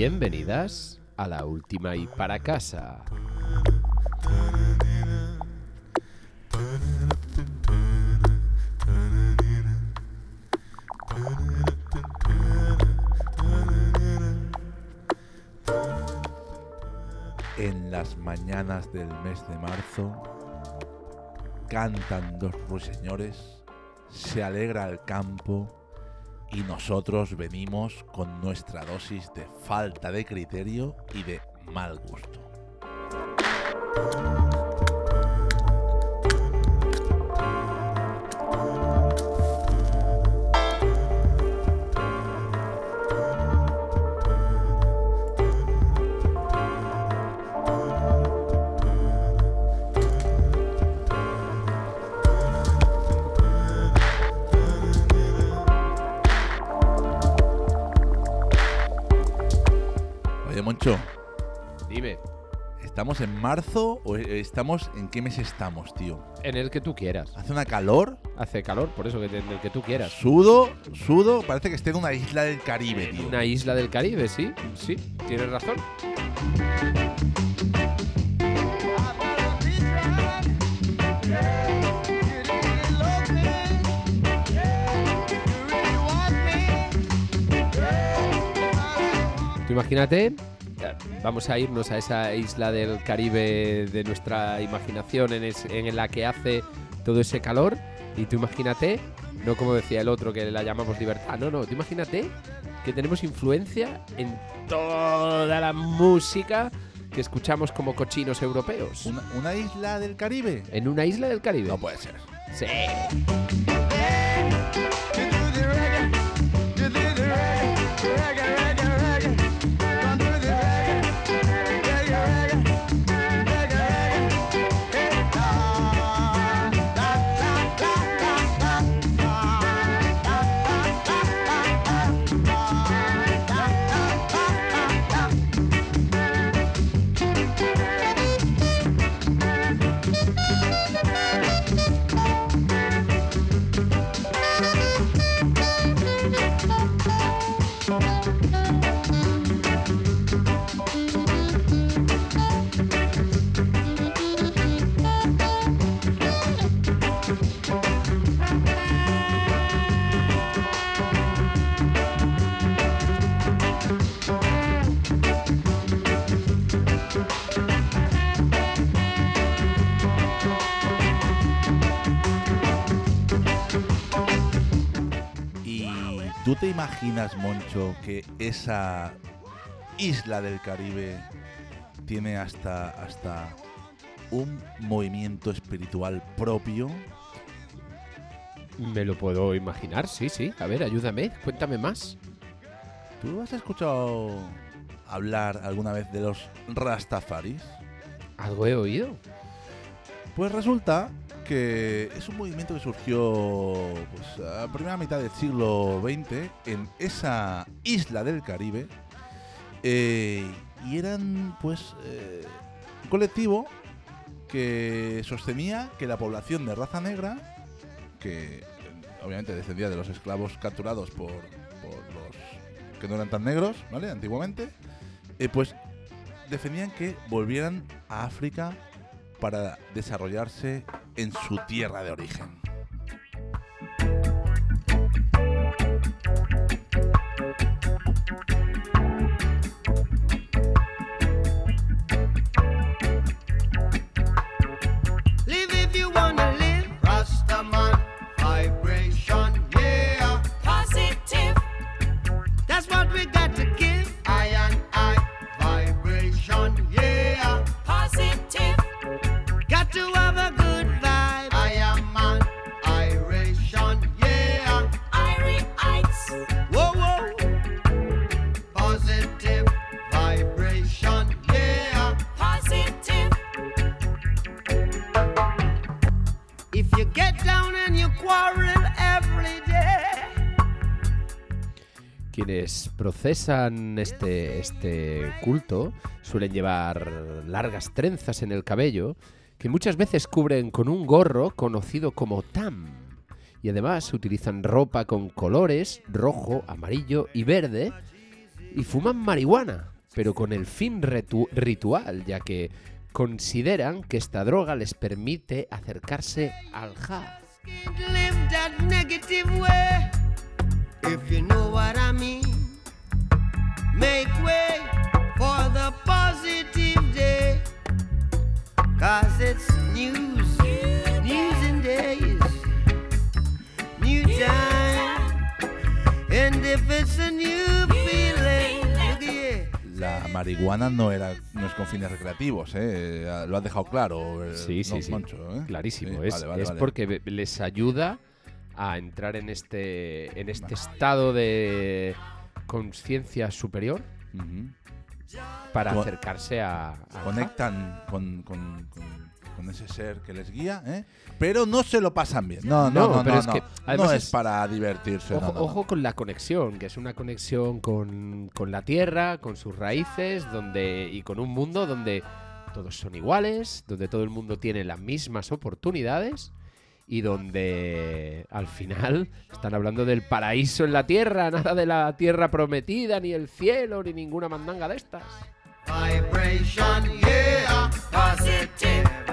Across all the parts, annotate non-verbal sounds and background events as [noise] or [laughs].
Bienvenidas a la última y para casa. En las mañanas del mes de marzo cantan dos ruiseñores, se alegra el campo y nosotros venimos con nuestra dosis de falta de criterio y de mal gusto. ¿Estamos en marzo o eh, estamos en qué mes estamos, tío? en el que tú quieras. Hace una calor, Hace calor, por eso que en el que tú quieras. sudo, sudo, parece que esté en una isla del Caribe, tío. Una isla del Caribe, sí, sí, tienes razón. Tú imagínate, vamos a irnos a esa isla del Caribe de nuestra imaginación en, es- en la que hace todo ese calor. Y tú imagínate, no como decía el otro que la llamamos libertad, no, no, tú imagínate que tenemos influencia en toda la música que escuchamos como cochinos europeos. ¿Una, una isla del Caribe? En una isla del Caribe. No puede ser. Sí. Te imaginas, Moncho, que esa isla del Caribe tiene hasta, hasta un movimiento espiritual propio? Me lo puedo imaginar, sí, sí. A ver, ayúdame, cuéntame más. ¿Tú has escuchado hablar alguna vez de los Rastafaris? Algo he oído. Pues resulta que es un movimiento que surgió pues, a primera mitad del siglo XX en esa isla del Caribe eh, y eran pues eh, un colectivo que sostenía que la población de raza negra, que eh, obviamente descendía de los esclavos capturados por, por los que no eran tan negros, ¿vale? Antiguamente, pues defendían que volvieran a África para desarrollarse en su tierra de origen. Procesan este, este culto suelen llevar largas trenzas en el cabello que muchas veces cubren con un gorro conocido como tam. Y además utilizan ropa con colores rojo, amarillo y verde y fuman marihuana, pero con el fin ritu- ritual, ya que consideran que esta droga les permite acercarse al jazz. Make way for the positive day. Cause it's news, news and days, new time. And if it's a new feeling, look here. La marihuana no era no es con fines recreativos, ¿eh? Lo has dejado claro. eh, Sí, sí, sí. Moncho, ¿eh? Clarísimo, Sí, es, vale, vale, es vale. porque be- les ayuda a entrar en este, en este estado de conciencia superior para acercarse a... a- Conectan con, con- con- con ese ser que les guía, ¿eh? Pero no se lo pasan bien. No, no, No, no, pero no, es no. que, No además es, es- para divertirse. Ojo, ojo con la conexión, que es una conexión con, con la tierra, con sus raíces, donde y con un mundo donde todos son iguales, donde todo el mundo tiene las mismas oportunidades y donde al final están hablando del paraíso en la tierra, nada de la tierra prometida, ni el cielo, ni ninguna mandanga de estas. Vibration, yeah, positive.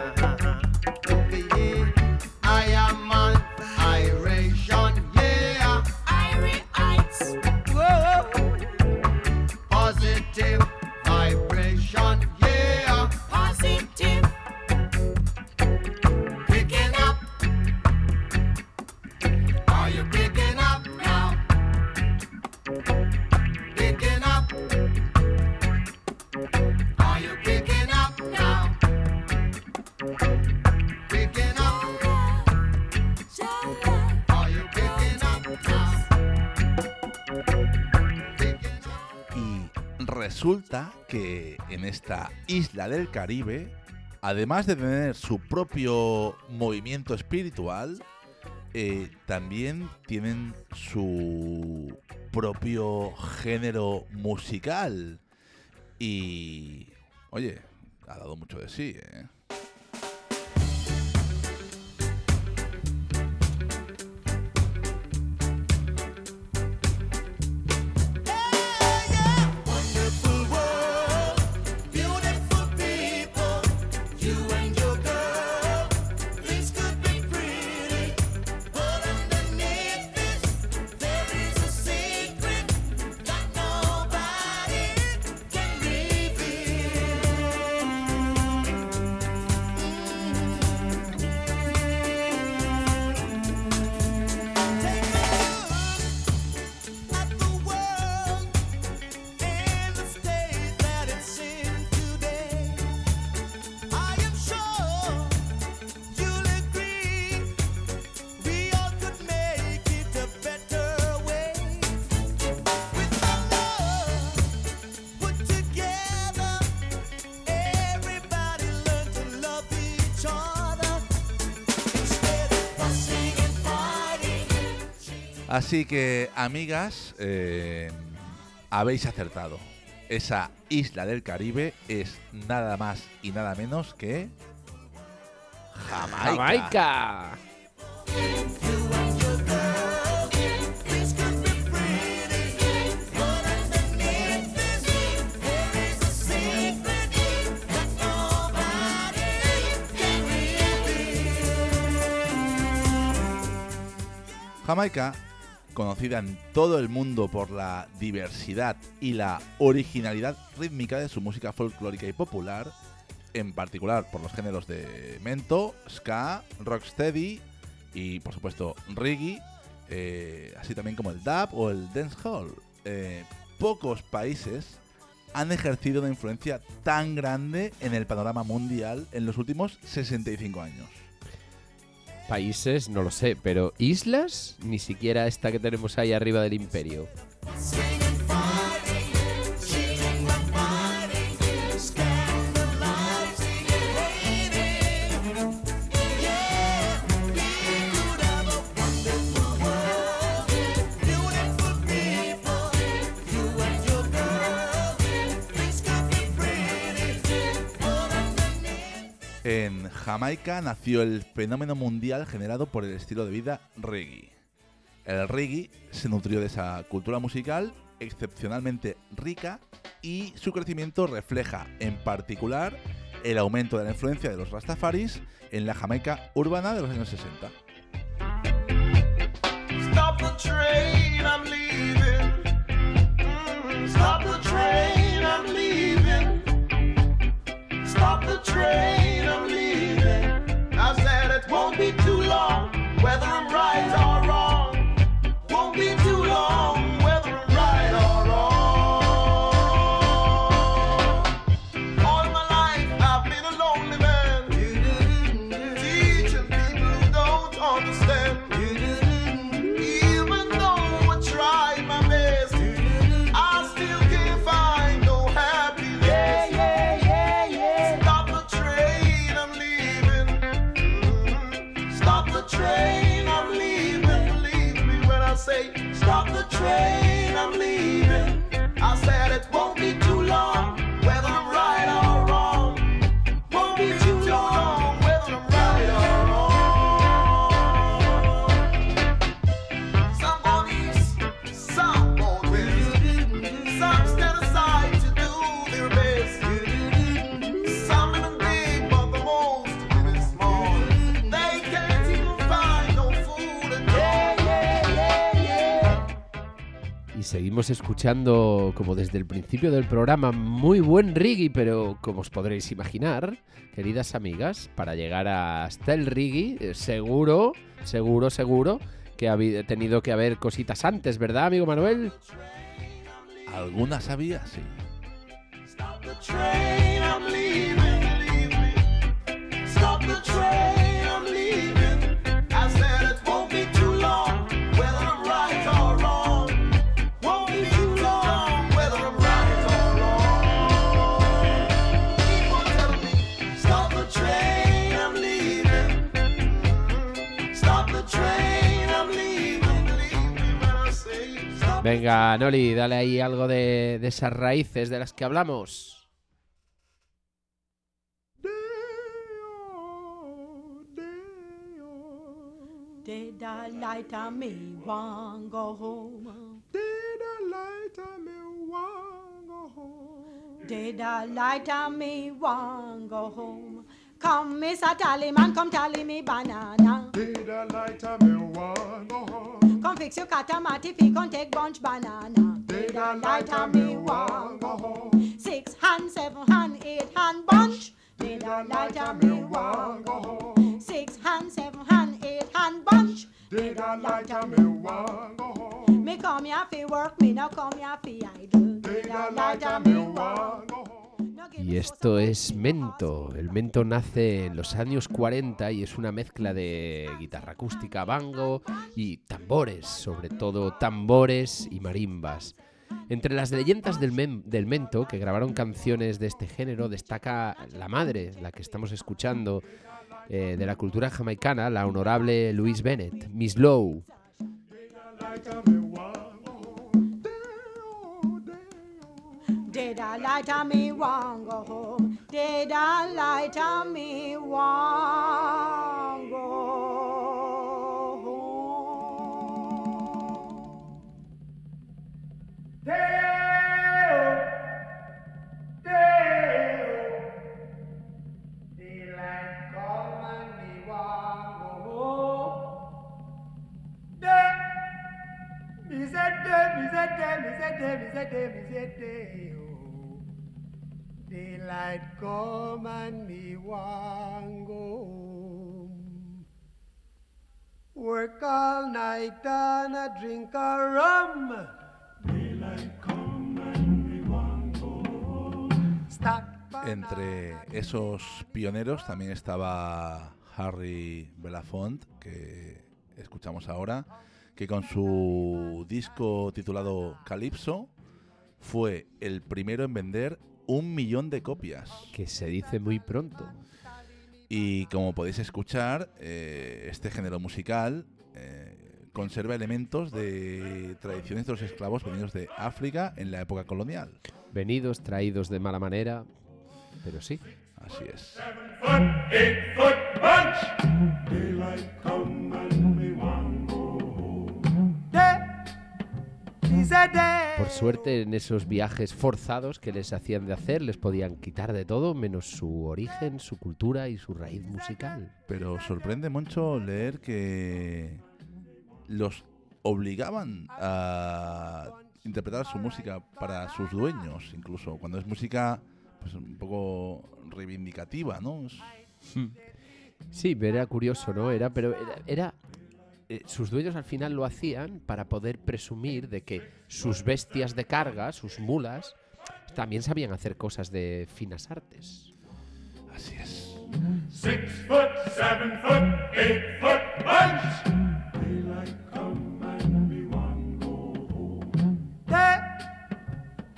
Resulta que en esta isla del Caribe, además de tener su propio movimiento espiritual, eh, también tienen su propio género musical. Y, oye, ha dado mucho de sí, ¿eh? Así que, amigas, eh, habéis acertado. Esa isla del Caribe es nada más y nada menos que Jamaica. ¡Jamaica! Conocida en todo el mundo por la diversidad y la originalidad rítmica de su música folclórica y popular, en particular por los géneros de mento, ska, rocksteady y por supuesto reggae, eh, así también como el dub o el dancehall. Eh, pocos países han ejercido una influencia tan grande en el panorama mundial en los últimos 65 años. Países, no lo sé, pero islas, ni siquiera esta que tenemos ahí arriba del imperio. Jamaica nació el fenómeno mundial generado por el estilo de vida reggae. El reggae se nutrió de esa cultura musical excepcionalmente rica y su crecimiento refleja en particular el aumento de la influencia de los Rastafaris en la Jamaica urbana de los años 60. Stop the train, I'm leaving. Mm, Stop the train, I'm leaving. Stop the train, whether I'm right or escuchando, como desde el principio del programa, muy buen reggae, pero como os podréis imaginar, queridas amigas, para llegar hasta el reggae, eh, seguro, seguro, seguro que ha tenido que haber cositas antes, ¿verdad, amigo Manuel? Algunas sabía, sí. Stop the train, I'm leaving, leaving. Stop the train, Venga, Noli, dale ahí algo de, de esas raíces de las que hablamos. Did I light on me one go home? Did I light a me one go home? Did I light on me one go home? Come, Mr. Tallyman, come tally me banana. Did I light a me one go home? Come fix your catamati if he can take bunch banana. Did I light a me one go home? Six hand, seven hand, eight hand bunch. Did I light a me one go home? Six hand, seven hand, eight hand bunch. Did I light a me one go home? Me come here fi work, me no come here fi idle. Did I light a me one go home? Y esto es Mento. El Mento nace en los años 40 y es una mezcla de guitarra acústica, bango y tambores, sobre todo tambores y marimbas. Entre las leyendas del, men- del Mento que grabaron canciones de este género destaca la madre, la que estamos escuchando, eh, de la cultura jamaicana, la honorable Louise Bennett, Miss Lowe. Did I light on me one go home? Did I light on me one go home? Day-oh, day-oh. Daylight come and me want go home. Day, me say day, me say day, me say day, me say day, day. Daylight come and me want go home. Work all night and a drink a rum. Daylight come and me want go home. Stack Entre esos pioneros también estaba Harry Belafonte, que escuchamos ahora, que con su disco titulado Calypso fue el primero en vender un millón de copias. que se dice muy pronto. Y como podéis escuchar, eh, este género musical eh, conserva elementos de tradiciones de los esclavos venidos de África en la época colonial. Venidos, traídos de mala manera, pero sí. Así es. Por suerte, en esos viajes forzados que les hacían de hacer, les podían quitar de todo, menos su origen, su cultura y su raíz musical. Pero sorprende mucho leer que los obligaban a interpretar su música para sus dueños, incluso cuando es música pues un poco reivindicativa, ¿no? Es- Sí, pero era curioso, ¿no? Era, pero era, era- eh, sus dueños al final lo hacían para poder presumir de que sus bestias de carga, sus mulas, también sabían hacer cosas de finas artes. así es. Six foot, seven foot, eight foot bunch. Daylight come and me want go home. Day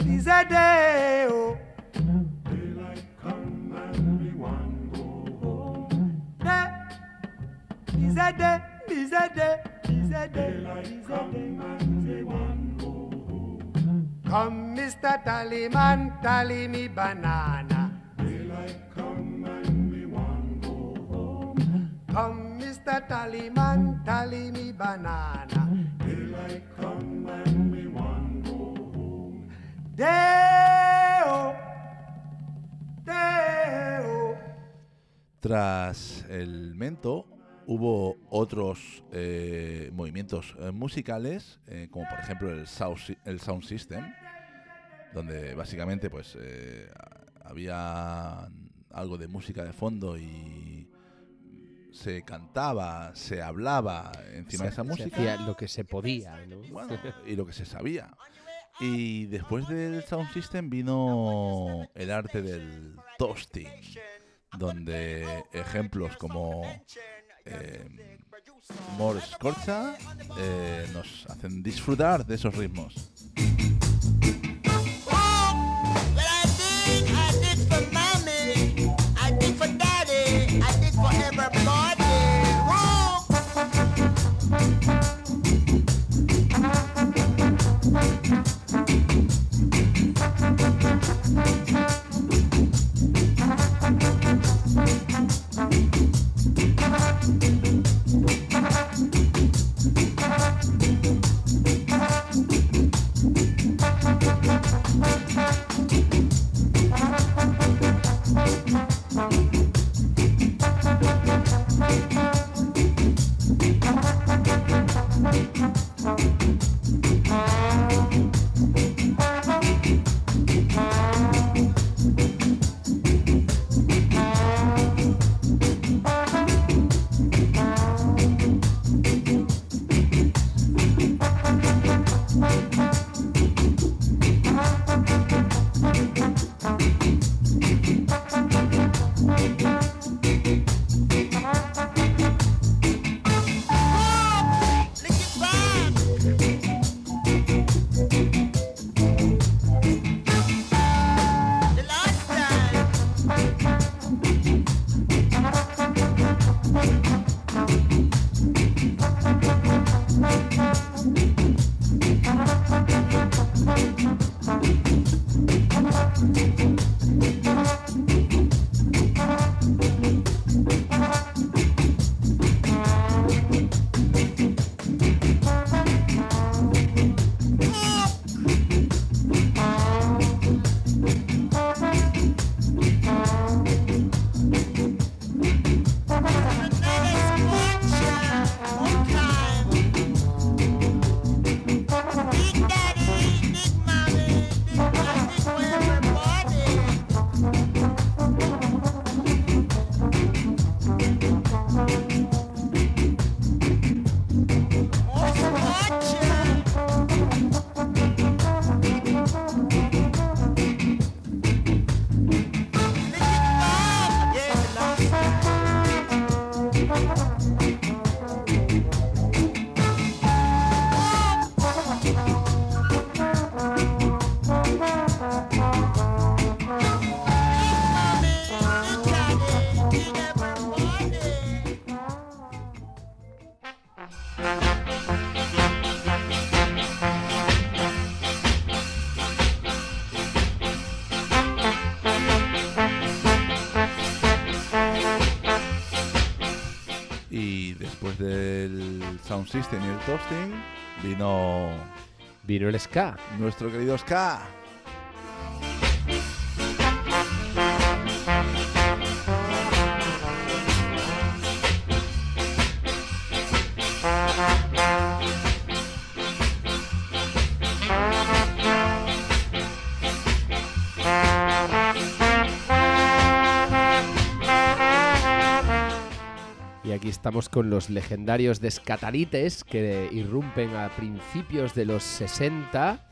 is a day. Oh. Daylight come and me want go home. Day is a day. Is a day. Is a day. Daylight come and me want go home. Come, Mr. Tallyman, tally me banana. Daylight come and me want go home. Come, Mr. Tallyman, tally me banana. Daylight come and me want go home. Day-o, day-o. Tras el mento hubo otros eh, movimientos eh, musicales, eh, como por ejemplo el sound, el sound system, donde básicamente pues eh, había algo de música de fondo y se cantaba, se hablaba encima de esa Se música. hacía lo que se podía, ¿no? Bueno, y lo que se sabía. Y después del sound system vino el arte del toasting, donde ejemplos como eh, More Scorcha eh, nos hacen disfrutar de esos ritmos. System y el Toasting, vino Vino el ska. nuestro querido Ska. Estamos con los legendarios descatalites que irrumpen a principios de los 60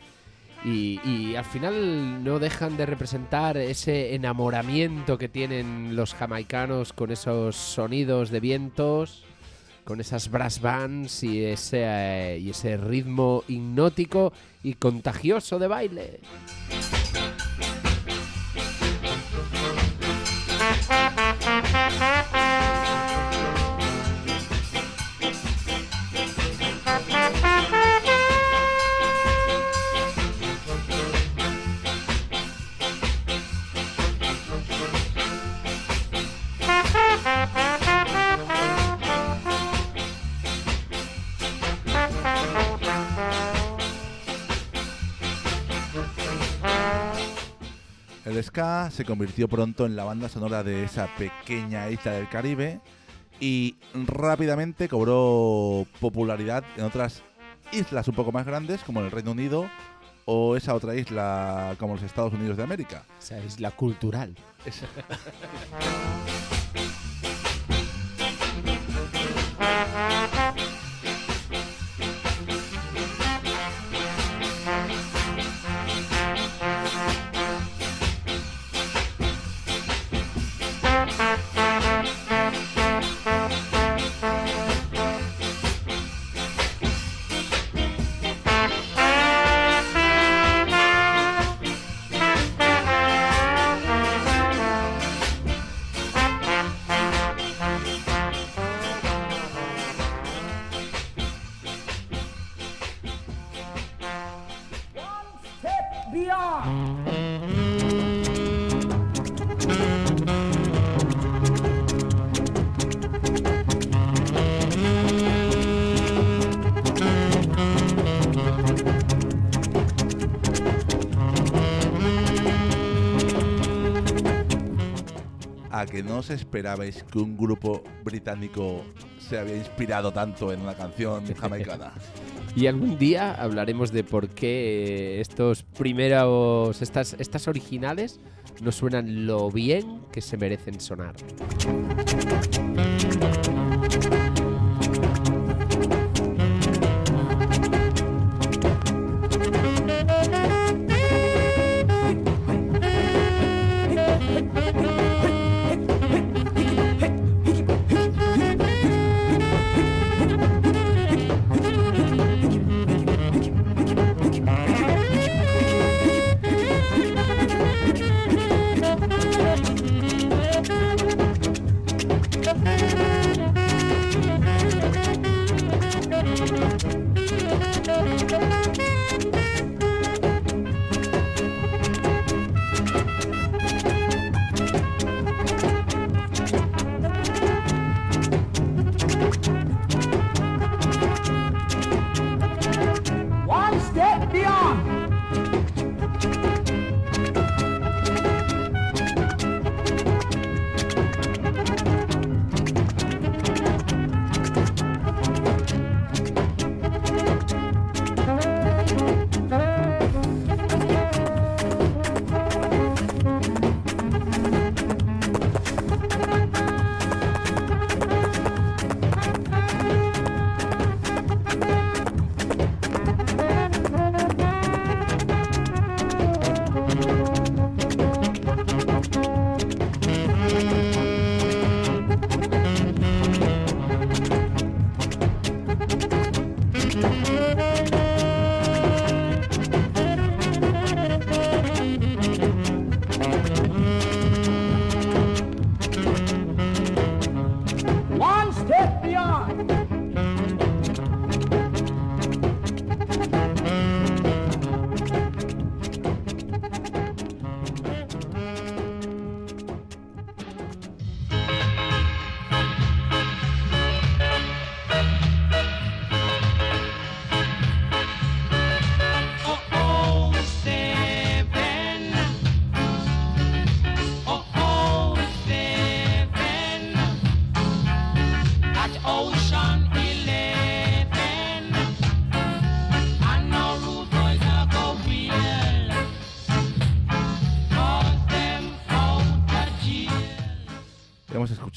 y, al final no dejan de representar ese enamoramiento que tienen los jamaicanos con esos sonidos de vientos, con esas brass bands y ese, y ese ritmo hipnótico y contagioso de baile. Se convirtió pronto en la banda sonora de esa pequeña isla del Caribe y rápidamente cobró popularidad en otras islas un poco más grandes como el Reino Unido o esa otra isla como los Estados Unidos de América. Esa isla cultural. ¿A [laughs] no os esperabais que un grupo británico se había inspirado tanto en una canción [laughs] jamaicana? Y algún día hablaremos de por qué estos primeros, estas, estas originales no suenan lo bien que se merecen sonar.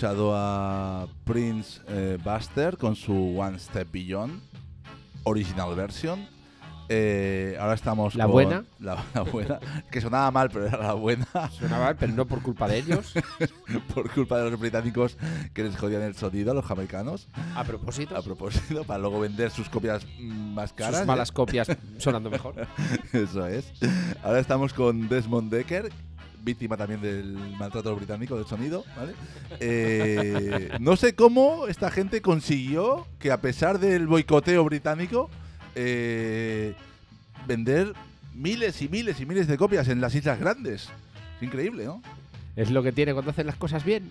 Escuchado a Prince eh, Buster con su One Step Beyond, original version. Eh, ahora estamos ¿La con buena? [laughs] La, la buena, que sonaba mal, pero era la buena, Suena mal, pero no por culpa de ellos. [laughs] por culpa de los británicos que les jodían el sonido a los jamaicanos, A propósito, a propósito, para luego vender sus copias más caras. sus ¿eh? malas copias [laughs] sonando mejor. Eso es. Ahora estamos con Desmond Decker, víctima también del maltrato británico del sonido. Eh, no sé cómo esta gente consiguió que a pesar del boicoteo británico, eh, vender miles y miles y miles de copias en las Islas Grandes. Es increíble, ¿no? Es lo que tiene cuando hacen las cosas bien.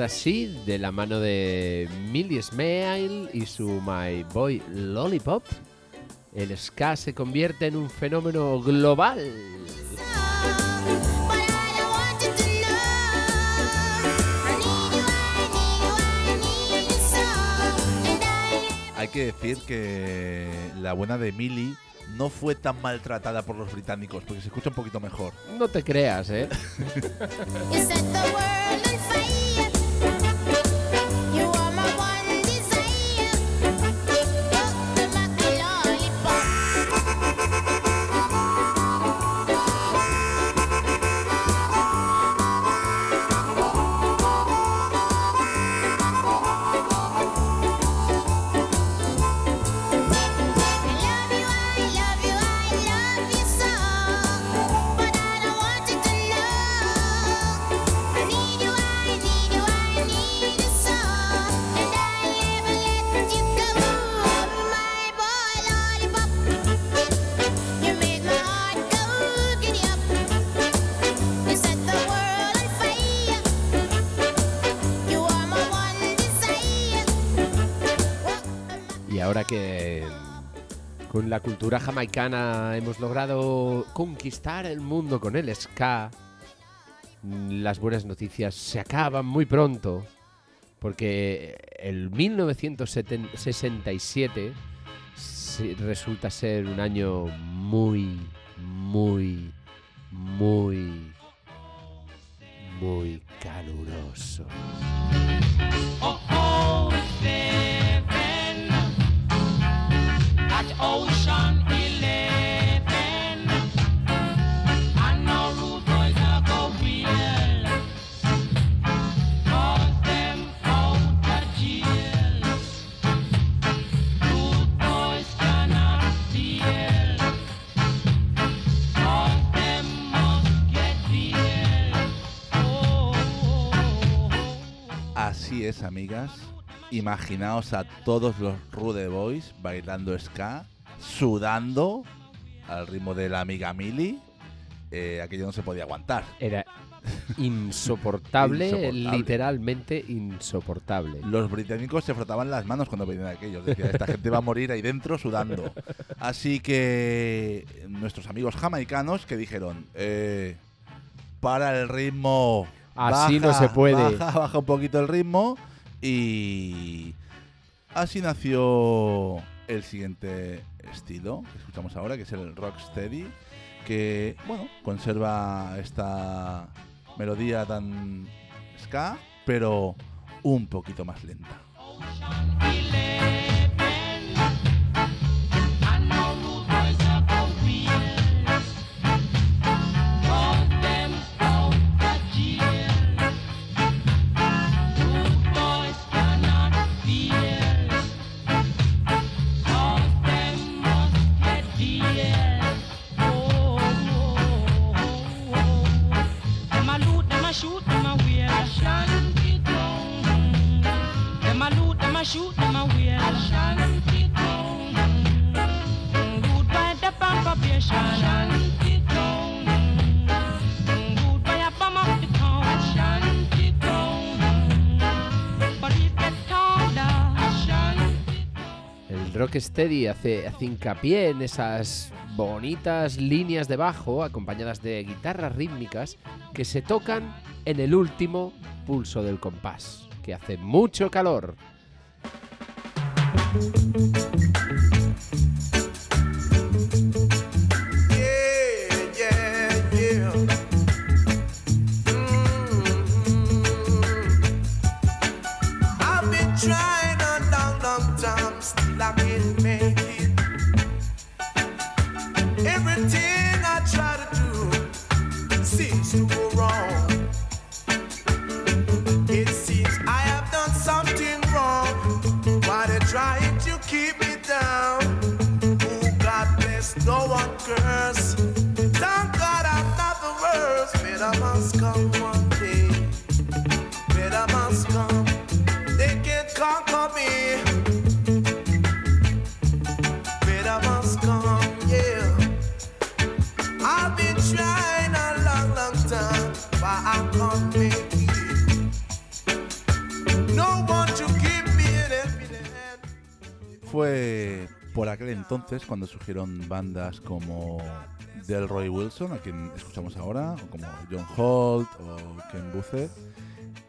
Ahora sí, de la mano de Millie Smile y su My Boy Lollipop, el ska se convierte en un fenómeno global. Hay que decir que la buena de Millie no fue tan maltratada por los británicos, porque se escucha un poquito mejor. No te creas, ¿eh? [laughs] con la cultura jamaicana hemos logrado conquistar el mundo con el ska, las buenas noticias se acaban muy pronto, porque el 1967 se- resulta ser un año muy, muy, muy, muy caluroso. Oh, oh, amigas. Imaginaos a todos los Rude Boys bailando ska, sudando al ritmo de la amiga Millie eh, aquello no se podía aguantar. Era insoportable, [laughs] Insoportable. literalmente insoportable. Los británicos se frotaban las manos cuando veían aquello. Decían, esta gente va a morir ahí dentro sudando. [laughs] Así que nuestros amigos jamaicanos que dijeron, eh, para el ritmo. Así no se puede. Baja, baja un poquito el ritmo. Y así nació el siguiente estilo que escuchamos ahora, que es el rocksteady, que, bueno, conserva esta melodía tan ska, pero un poquito más lenta. El Rocksteady hace, hace hincapié en esas bonitas líneas de bajo acompañadas de guitarras rítmicas que se tocan en el último pulso del compás, que hace mucho calor. thank you trying to keep me down? Oh, God bless, no one curse. Aquel entonces cuando surgieron bandas como Delroy Wilson, a quien escuchamos ahora, o como John Holt o Ken Booth,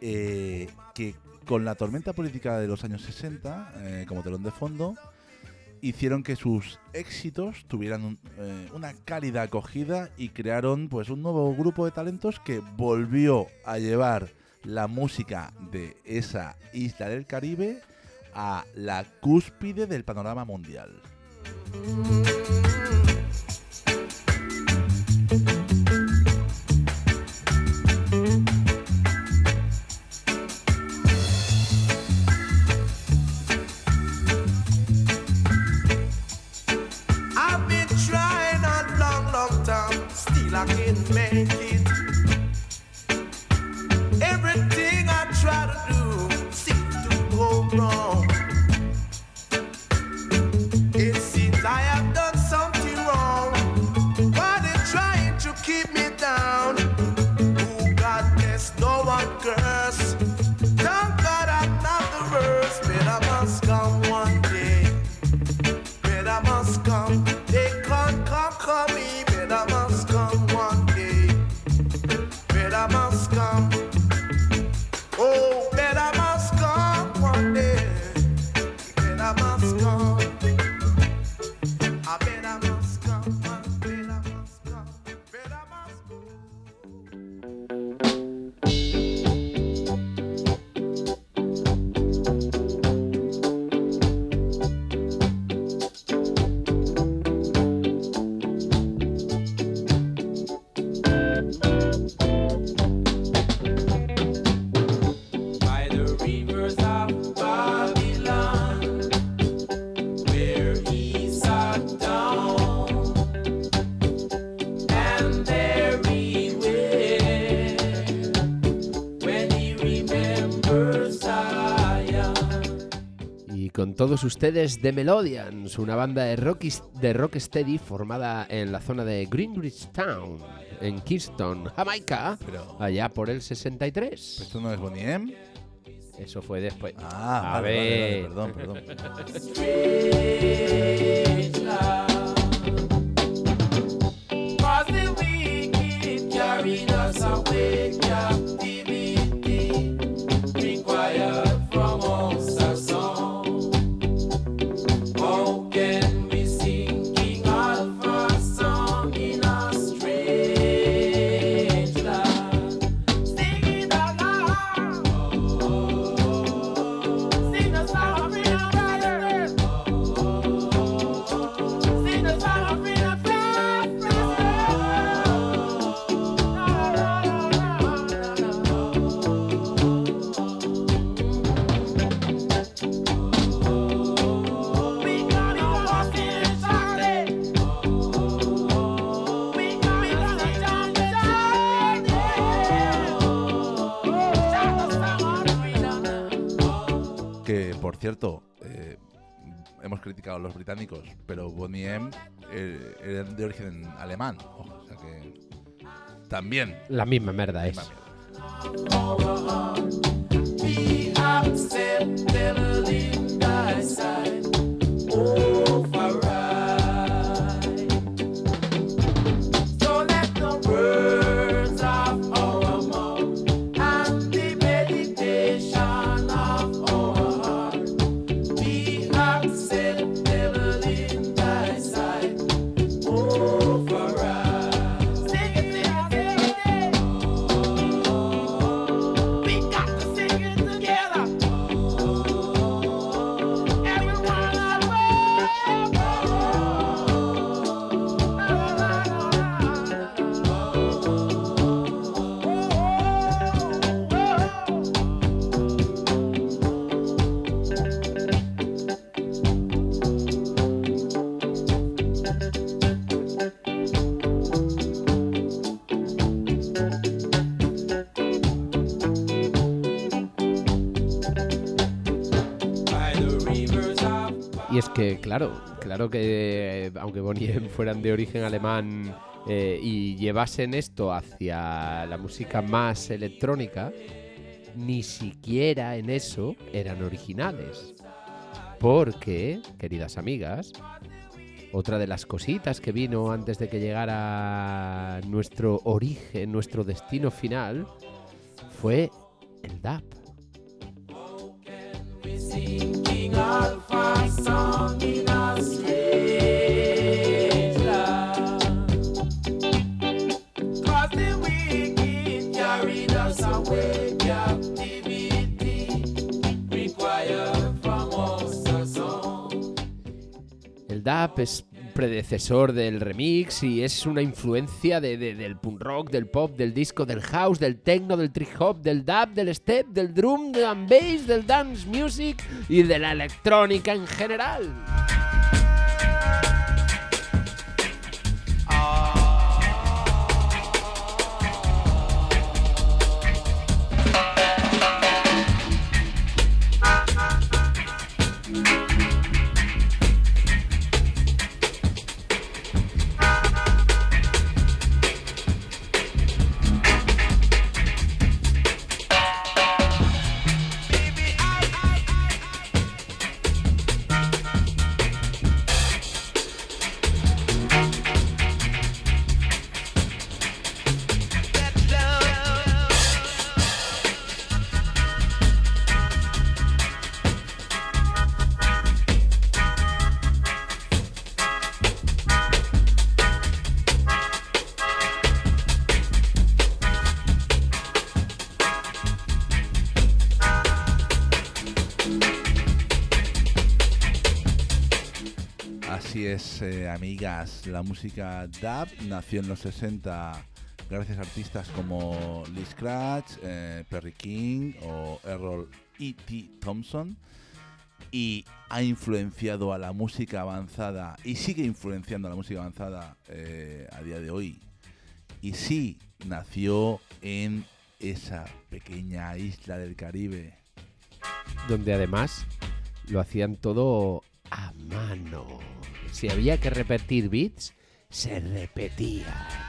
eh, que con la tormenta política de los años 60 eh, como telón de fondo, hicieron que sus éxitos tuvieran un- eh, una cálida acogida y crearon pues un nuevo grupo de talentos que volvió a llevar la música de esa isla del Caribe a la cúspide del panorama mundial. Thank you. Con todos ustedes The Melodians, una banda de rock, de rocksteady formada en la zona de Greenwich Town, en Kingston, Jamaica, Pero- allá por el 63. ¿Esto no es Bonnie M? Eso fue después. Ah, A vale, vale, vale, ver. perdón, perdón. Cierto, eh, hemos criticado a los británicos, pero Bonnie M eh, eran de origen alemán. Ojo, o sea que también. La misma merda es. Be acceptable claro, claro que eh, aunque Bonnie fueran de origen alemán eh, y llevasen esto hacia la música más electrónica, ni siquiera en eso eran originales. Porque, queridas amigas, otra de las cositas que vino antes de que llegara nuestro origen, nuestro destino final, fue el DAP. Es predecesor del remix y es una influencia de- de- del punk rock, del pop, del disco, del house, del techno, del trip hop, del dub, del step, del drum, del bass, del dance music y de la electrónica en general. La música dub nació en los 60 gracias a artistas como Lee Scratch, eh, Perry King o Errol E.T. Thompson y ha influenciado a la música avanzada y sigue influenciando a la música avanzada eh, a día de hoy. Y sí, nació en esa pequeña isla del Caribe. Donde además lo hacían todo a mano. Si había que repetir beats, se repetía.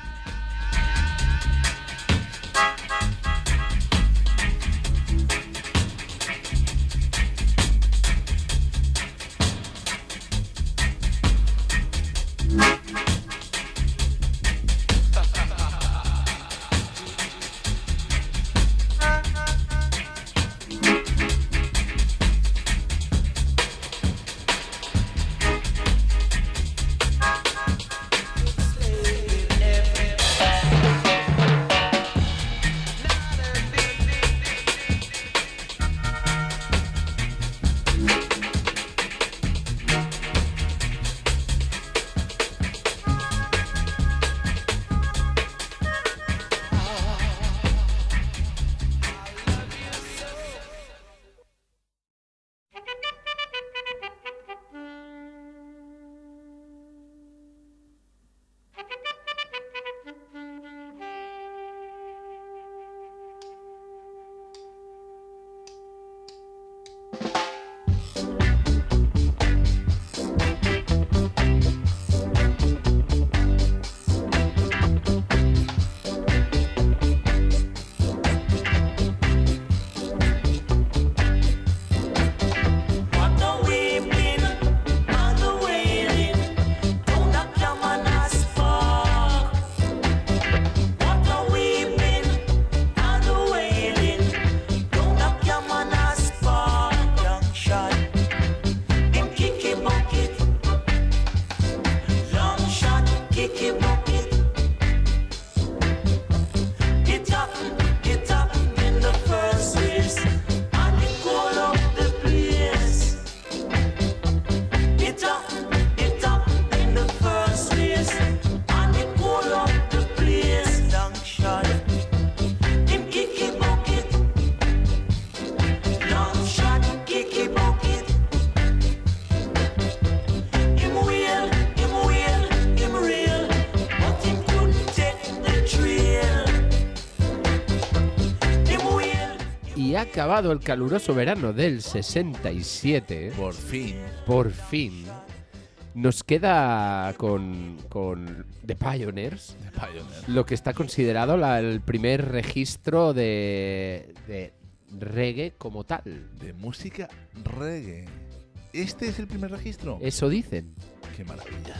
Acabado el caluroso verano del 67. Por fin. Por fin. Nos queda con, con The Pioneers The Pioneer. lo que está considerado la- el primer registro de, de reggae como tal. De música reggae. ¿Este es el primer registro? Eso dicen. Qué maravilla.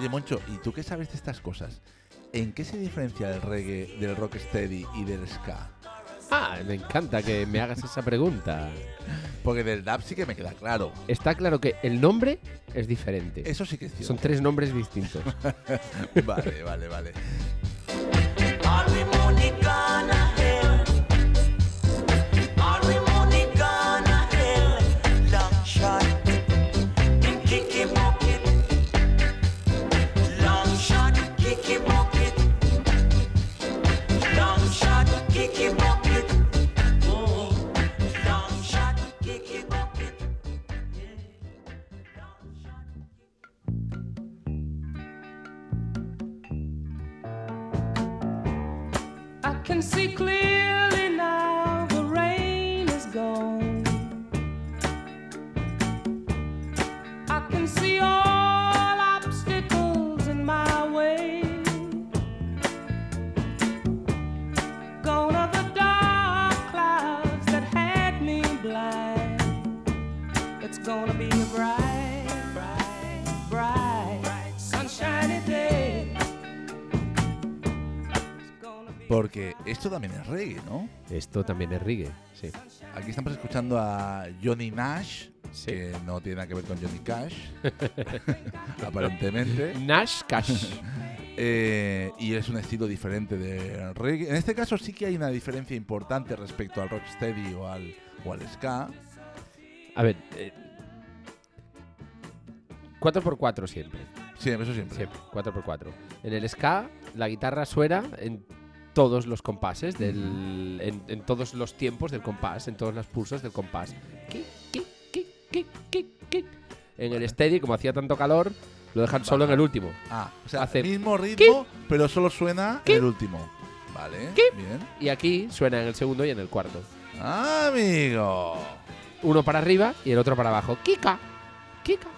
Oye, Moncho, ¿y tú qué sabes de estas cosas? ¿En qué se diferencia el reggae del rocksteady y del ska? Ah, me encanta que me hagas esa pregunta. Porque del dub sí que me queda claro. Está claro que el nombre es diferente. Eso sí que es Son cierto. tres nombres distintos. [laughs] Vale, vale, vale. Can see clearly Porque esto también es reggae, ¿no? Esto también es reggae, sí. Aquí estamos escuchando a Johnny Nash, Sí. que no tiene nada que ver con Johnny Cash, [laughs] aparentemente. Nash Cash. [laughs] Eh, y es un estilo diferente de reggae. En este caso sí que hay una diferencia importante respecto al rocksteady o al, o al ska. A ver, eh, 4x4 siempre. Sí, eso siempre. Siempre, 4x4. En el ska, la guitarra suena en todos los compases, del, en, en todos los tiempos del compás, en todos los pulsos del compás. En el steady, como hacía tanto calor, lo dejan solo en el último. Ah, o sea, Hace mismo ritmo, pero solo suena en el último. Vale, bien. Y aquí suena en el segundo y en el cuarto. Amigo. Uno para arriba y el otro para abajo. Kika. Kika.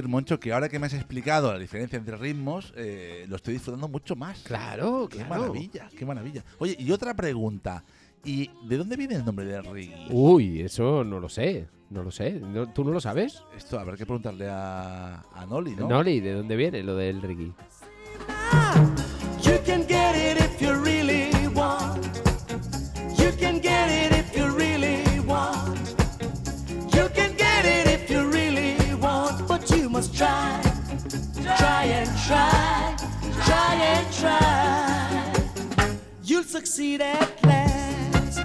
Decir, Moncho, que ahora que me has explicado la diferencia entre ritmos, eh, lo estoy disfrutando mucho más. Claro, Qué claro. maravilla, qué maravilla. Oye, y otra pregunta. ¿Y de dónde viene el nombre de reggae? Uy, eso no lo sé. No lo sé. No- ¿Tú no lo sabes? Esto habrá que preguntarle a, a Noli, ¿no? Noli, ¿de dónde viene lo del reggae? You can get it if you really want. You can get it succeed at last.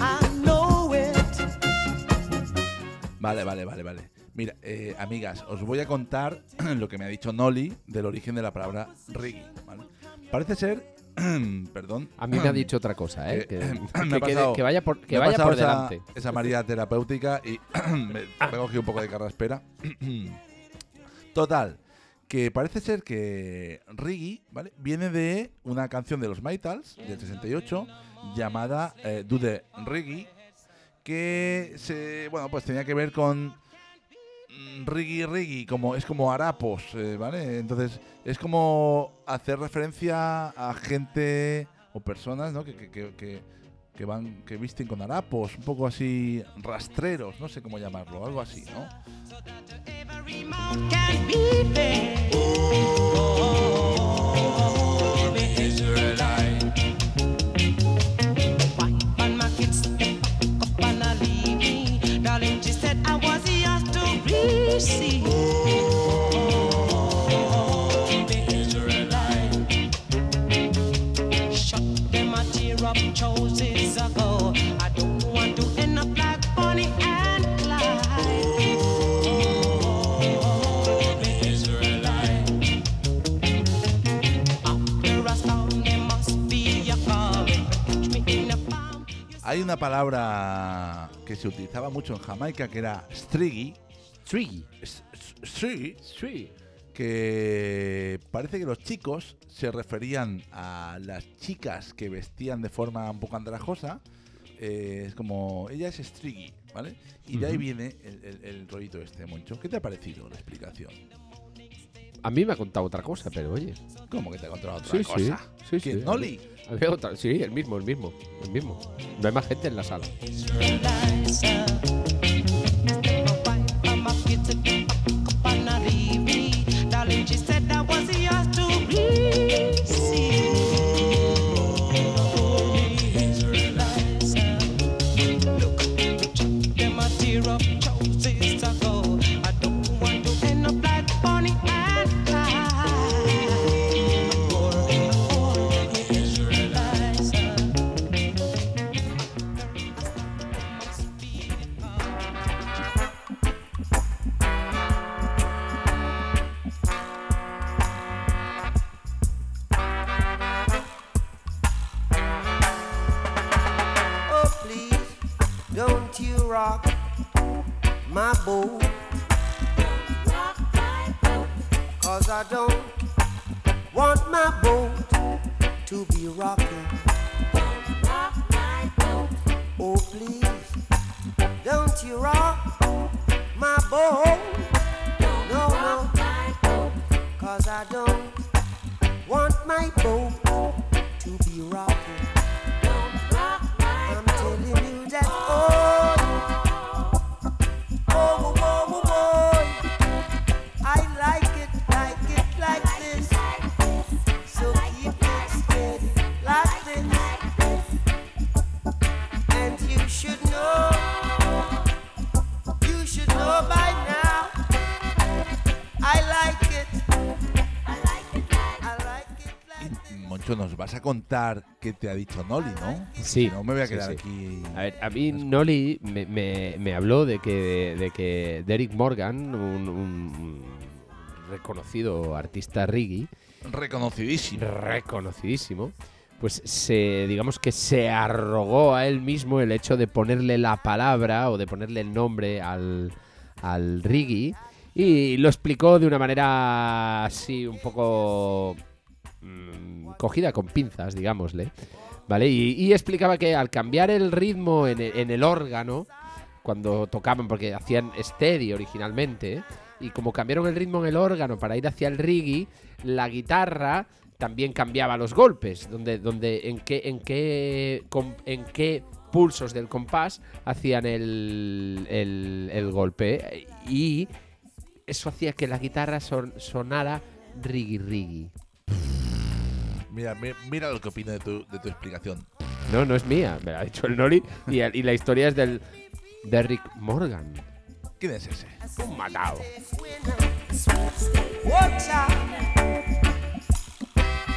I know it. Vale, vale, vale, vale. Mira, eh, amigas, os voy a contar [clears throat] lo que me ha dicho Noli del origen de la palabra reggae. ¿vale? Parece ser, [clears throat] perdón, A mí me ha [clears throat] dicho otra cosa, ¿eh? Que- Que, me que ha quede- pasado- que vaya por, que vaya por esa, delante. esa María terapéutica y me, me he cogido un poco de carraspera. Total, que parece ser que reggae, ¿vale? Viene de una canción de los Maitals del 68 llamada eh, Do the Reggae, que se, bueno, pues tenía que ver con mm, reggae, reggae, como es como harapos, eh, ¿vale? Entonces es como hacer referencia a gente o personas, ¿no? Que, que, que, que- van, que visten con harapos, un poco así rastreros, no sé cómo llamarlo, algo así, ¿no? Hay una palabra que se utilizaba mucho en Jamaica que era striggy, Triggy. s- s- striggy, Sí. que parece que los chicos se referían a las chicas que vestían de forma un poco andrajosa. eh, es como, ella es striggy, ¿vale? Y de ahí viene el, el, el rollito este, Moncho. ¿Qué te ha parecido la explicación? A mí me ha contado otra cosa, pero oye. ¿Cómo que te ha contado otra Sí, sí. cosa? Sí, ¿Quién, sí. Noli? Sí, el mismo, el mismo. El mismo. No hay más gente en la sala. Contar qué te ha dicho Noli, ¿no? Sí, no me voy a sí, quedar sí. aquí. A ver, a mí Noli me, me- me habló de que, de que Derek Morgan, un, un reconocido artista reggae, Reconocidísimo. reconocidísimo, pues se, digamos que se arrogó a él mismo el hecho de ponerle la palabra o de ponerle el nombre al, al reggae y lo explicó de una manera así un poco mm, cogida con pinzas, digámosle. ¿Vale? Y, explicaba que al cambiar el ritmo en el, en el órgano, cuando tocaban, porque hacían steady originalmente, y como cambiaron el ritmo en el órgano para ir hacia el reggae, la guitarra también cambiaba los golpes, donde, donde en qué, en qué, en qué pulsos del compás hacían el, el, el golpe. Y eso hacía que la guitarra son- sonara reggae reggae. Mira, mi- mira lo que opino de tu, de tu explicación. No, no es mía, me lo ha dicho el Noli y, y la historia es del Derrick Morgan. ¿Quién es ese? Un matado. Watch out.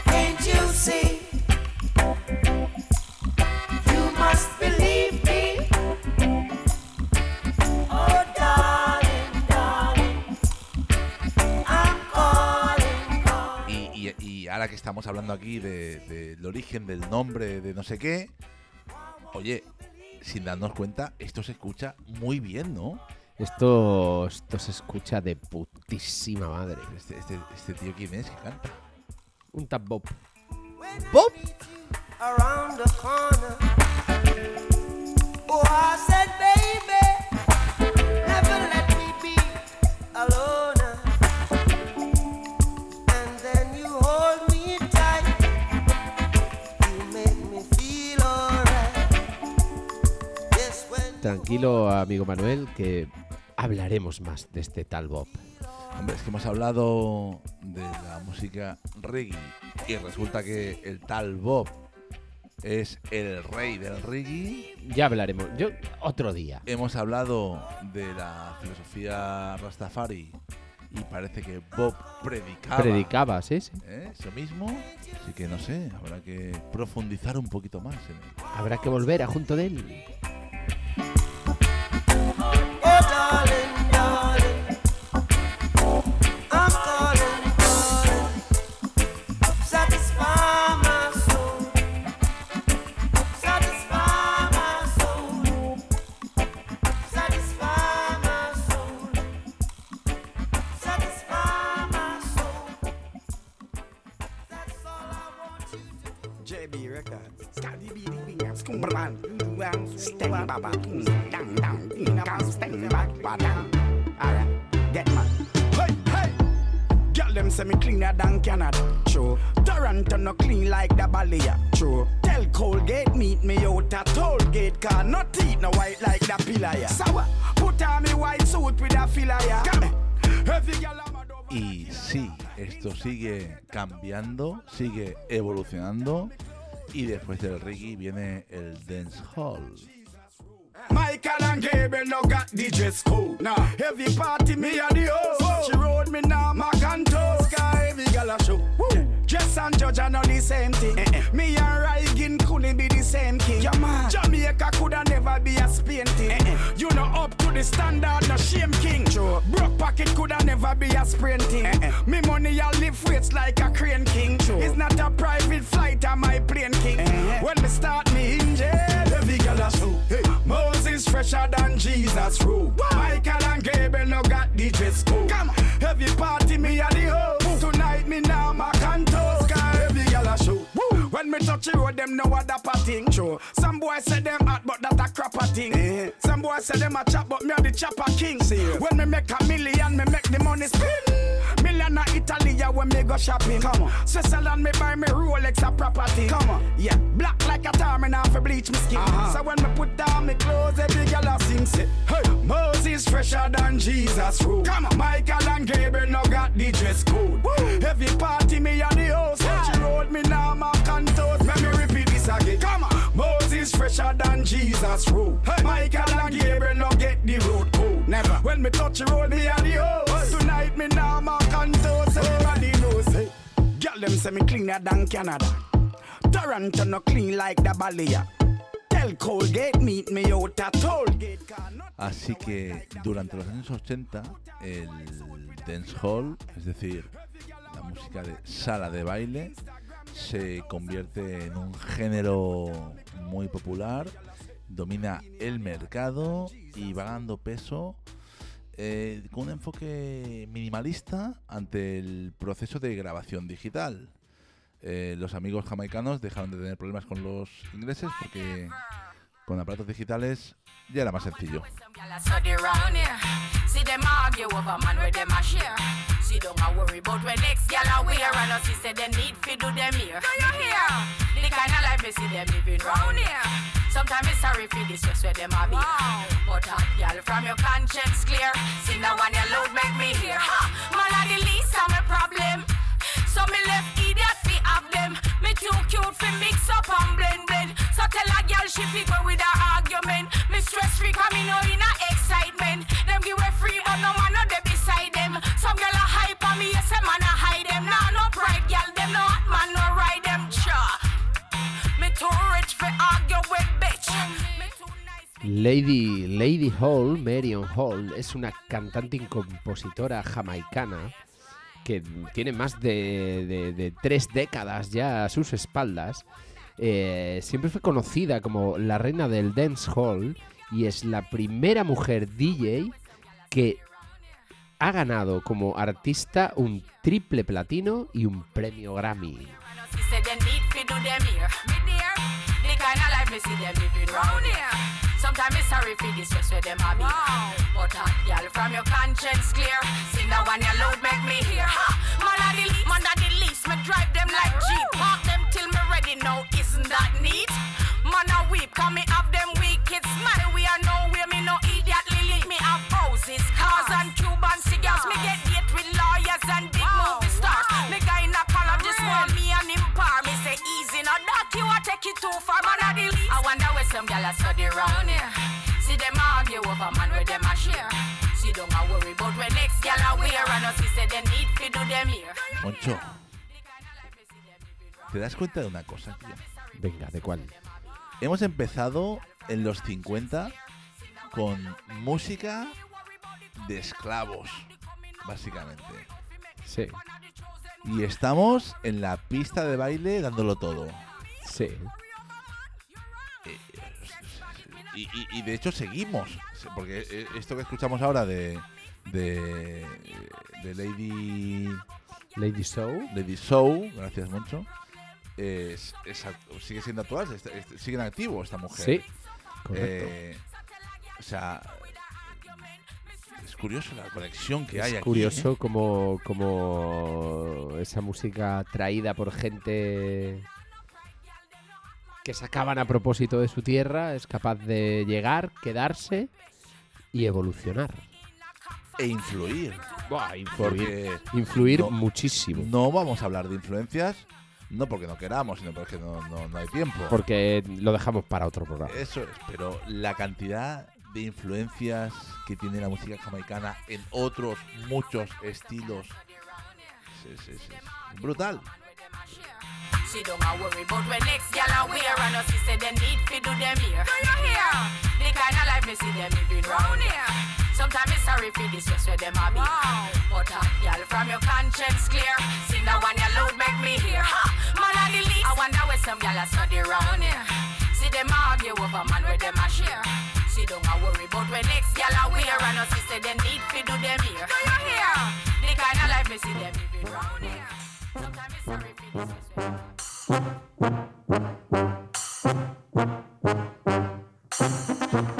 Can't you see? Ahora que estamos hablando aquí de- del origen del nombre de no sé qué, oye, sin darnos cuenta, esto se escucha muy bien, ¿no? Esto, esto se escucha de putísima madre. Este, este, este tío, ¿quién es que canta? Un tap bop. Bob around the corner. Oh, I said, Tranquilo, amigo Manuel, que hablaremos más de este tal bop. Hombre, es que hemos hablado de la música reggae y resulta que el tal Bob es el rey del reggae. Ya hablaremos. Yo, otro día. Hemos hablado de la filosofía Rastafari y parece que Bob predicaba Predicaba, sí, sí. ¿eh? eso mismo. Así que no sé, habrá que profundizar un poquito más en él. Habrá que volver a junto de él. Canada. True. Toronto no clean like the Balia. True. Tell Colgate meet me out at Tollgate car. No teeth no white like the pillar. ya. So what? Put on me white suit with a filler. ya. Come. Every girl I'm a dove. Y sí, esto sigue cambiando, sigue evolucionando y después del reggae viene el dancehall. Michael and Gabriel no got the dress code. Nah, every party me and the host. She rode me now, Mac and. Sky every gal a show. Dress and judge are not the same thing. Me and Rygin couldn't be the same king. Jamaica coulda never be a Spain thing. You know up to the standard, no shame king. Broke pocket coulda never be a sprinting. Me money I live weights like a crane king. It's not a private flight, I'm my plane king. Mm-hmm. When me start me engine, a show. Hey, Moses fresher than Jesus. Rule. Michael and Gabriel no got the dress code. Come on. Heavy party me a the host. Tonight me now my cantos. Cause every girl a show. When me touch the road, them know what that thing show. Some boys say them hot, but that a crapper thing. Eh. Some boys say them a chop, but me a the chopper king. See, when me make a million, me make the money spin. Million a Italy, when me go shopping. Come on. Switzerland, me buy me Rolex a property. Come on. Yeah, black like a tar, me now for bleach me skin. Uh-huh. So when me put down me clothes, every girl a sing say, Hey, Moses fresher than Jesus rule. Come on. Michael and Gabriel no got the dress code. Every party me a the host. Touch the road, me now my cantos. Let me repeat this again. Come on. Moses fresher than Jesus rule. Michael and Gabriel no get the road code. Never. When me touch the road, me a the host. Tonight me now my cantos. Everybody knows. Hey. Girl them say me cleaner than Canada. Toronto no clean like the not- Así que durante los años 80 el dancehall, es decir, la música de sala de baile, se convierte en un género muy popular, domina el mercado y va ganando peso eh, con un enfoque minimalista ante el proceso de grabación digital. Eh, los amigos jamaicanos dejaron de tener problemas con los ingleses porque con aparatos digitales ya era más sencillo. Some gyal a study round here. See them argue over man where them a share. See don't a worry about when next gyal a wear and us say they need fi do them here. Do you hear? The kind of life me see them living round here. Sometimes it's sorry for this just where them a be. But hot gyal from your conscience clear. See now one your load make me hear. Ha! Man a the least of my problem. So me left idiot fi have them. Me too cute fi mix up and blend blend. Lady, Lady Hall, Marion Hall, es una cantante y compositora jamaicana que tiene más de tres décadas ya a sus espaldas. Eh, siempre fue conocida como la reina del dance hall y es la primera mujer DJ que ha ganado como artista un triple platino y un premio Grammy. Sometimes sorry just them. Park them till me ready now. Isn't that neat? Man a weep, come me have them wicked smile. We are nowhere, me no idiot lily. Me have houses, cars and Cuban cigars. Me get date with lawyers and big movie stars. Me gynecologist want me and him par. Me say easy, now that you a take it too far. Man a the. I wonder where some gyal a study round here. See them argue over man where them a share. See don't a worry about when next gyal a wear and us. He say they need fi do them here. Moncho, ¿te das cuenta de una cosa, tío? Venga, ¿de cuál? Hemos empezado en los 50 con música de esclavos, básicamente. Sí, Y estamos en la pista de baile dándolo todo. sí. Y, y- y de hecho seguimos, porque eh, esto que escuchamos ahora de, de, de Lady, Lady Show. Lady Show, gracias mucho, es, es sigue siendo actual, est- sigue en activo esta mujer. Sí, correcto. Eh, o sea, es curioso la conexión que hay es curioso ¿eh? como, como esa música traída por gente que sacaban a propósito de su tierra es capaz de llegar, quedarse y evolucionar. E influir. Buah, influir Porque influir no- muchísimo. no vamos a hablar de influencias, no porque no queramos, sino porque no, no- no hay tiempo. Porque lo dejamos para otro programa. Eso es, pero la cantidad de influencias que tiene la música jamaicana en otros muchos estilos es, es- es- es brutal. She don't a worry about when next gal a wear and us. He said they need fi do them here. Do you hear? The kind of life me see them living round here. Sometimes it's sorry for this, yes, where them a be. Wow. But uh, y'all from your conscience clear. See now when your load make me hear. Ha, man on the least. I wonder where some y'all are study round here. See them argue over man where them a share. See don't a worry about where next y'all are wear. And us say them need to do them here. Do you hear? The kind of life me see them living round here. Sometimes it's sorry for this, yes, where them a be.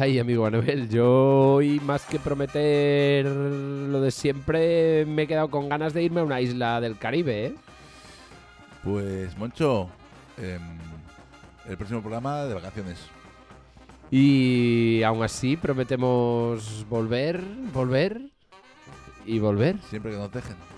Ay, amigo Manuel, yo hoy más que prometer lo de siempre, me he quedado con ganas de irme a una isla del Caribe, ¿eh? Pues, Moncho, em, el próximo programa de vacaciones. Y aún así prometemos volver, volver y volver. Siempre que nos dejen.